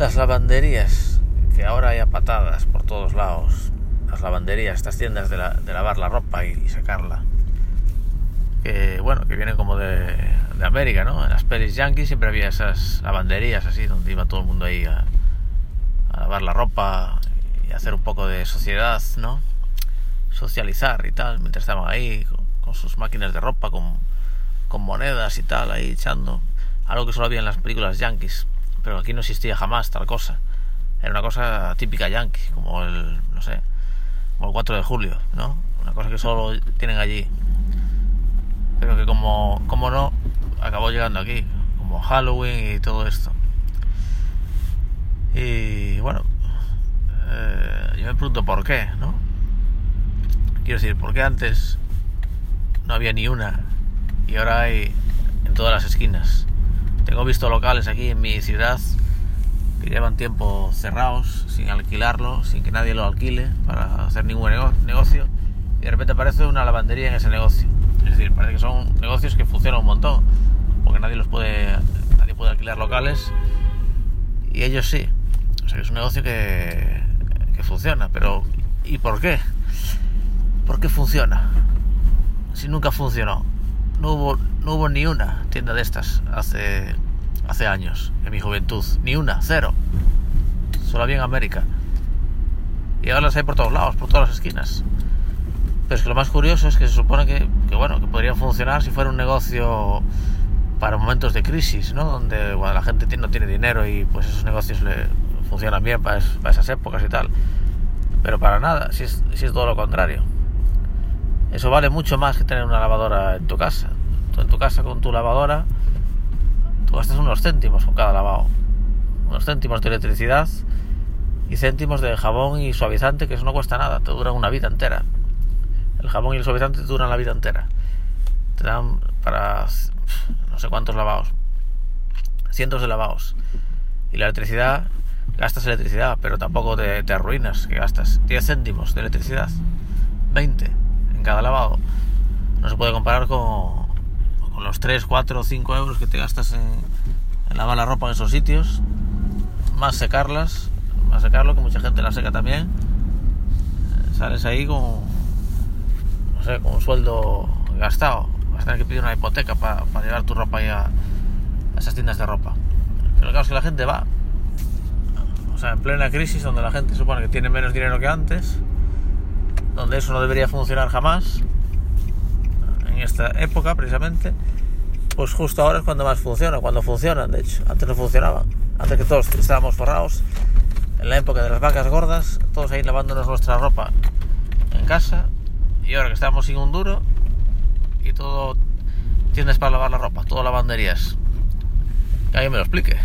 Las lavanderías, que ahora hay a patadas por todos lados. Las lavanderías, estas tiendas de, lavar la ropa y, sacarla. Que bueno, que vienen como de, América, ¿no? En las pelis yankees siempre había esas lavanderías así, donde iba todo el mundo ahí a, lavar la ropa y hacer un poco de sociedad, ¿no? Socializar y tal, mientras estaban ahí con, sus máquinas de ropa, con, con monedas y tal, ahí echando. Algo que solo había en las películas yankees pero aquí no existía jamás tal cosa. Era una cosa típica yankee, como el, no sé, como el 4 de julio, ¿no? Una cosa que solo tienen allí. Pero que como, como no, acabó llegando aquí, como Halloween y todo esto. Y bueno, eh, yo me pregunto por qué, ¿no? Quiero decir, ¿por qué antes no había ni una y ahora hay en todas las esquinas? Tengo visto locales aquí en mi ciudad que llevan tiempo cerrados, sin alquilarlo, sin que nadie lo alquile para hacer ningún negocio. Y de repente aparece una lavandería en ese negocio. Es decir, parece que son negocios que funcionan un montón, porque nadie los puede, nadie puede alquilar locales y ellos sí. O sea es un negocio que, que funciona, pero ¿y por qué? ¿Por qué funciona? Si nunca funcionó no hubo, no hubo ni una tienda de estas hace, hace años, en mi juventud. Ni una, cero. Solo había en América. Y ahora las hay por todos lados, por todas las esquinas. Pero es que lo más curioso es que se supone que, que bueno, que podría funcionar si fuera un negocio para momentos de crisis, ¿no? Donde la gente no tiene dinero y pues esos negocios le funcionan bien para, esas épocas y tal. Pero para nada, si es, si es todo lo contrario. Eso vale mucho más que tener una lavadora en tu casa. En tu casa con tu lavadora, tú gastas unos céntimos con cada lavado. Unos céntimos de electricidad y céntimos de jabón y suavizante, que eso no cuesta nada, te duran una vida entera. El jabón y el suavizante te duran la vida entera. Te dan para no sé cuántos lavados. Cientos de lavados. Y la electricidad, gastas electricidad, pero tampoco te, te arruinas, que gastas 10 céntimos de electricidad. 20 cada lavado. No se puede comparar con, con los 3, 4 o 5 euros que te gastas en, lavar la ropa en esos sitios, más secarlas, más secarlo, que mucha gente la seca también. Eh, sales ahí con, no sé, con un sueldo gastado. Vas a tener que pedir una hipoteca para, llevar tu ropa ya a esas tiendas de ropa. Pero claro, es que la gente va, o sea, en plena crisis, donde la gente supone que tiene menos dinero que antes, donde eso no debería funcionar jamás, en esta época precisamente, pues justo ahora es cuando más funciona, cuando funcionan, de hecho, antes no funcionaban, antes que todos estábamos forrados, en la época de las vacas gordas, todos ahí lavándonos nuestra ropa en casa, y ahora que estamos sin un duro, y todo tienes para lavar la ropa, todo lavanderías. Que alguien me lo explique.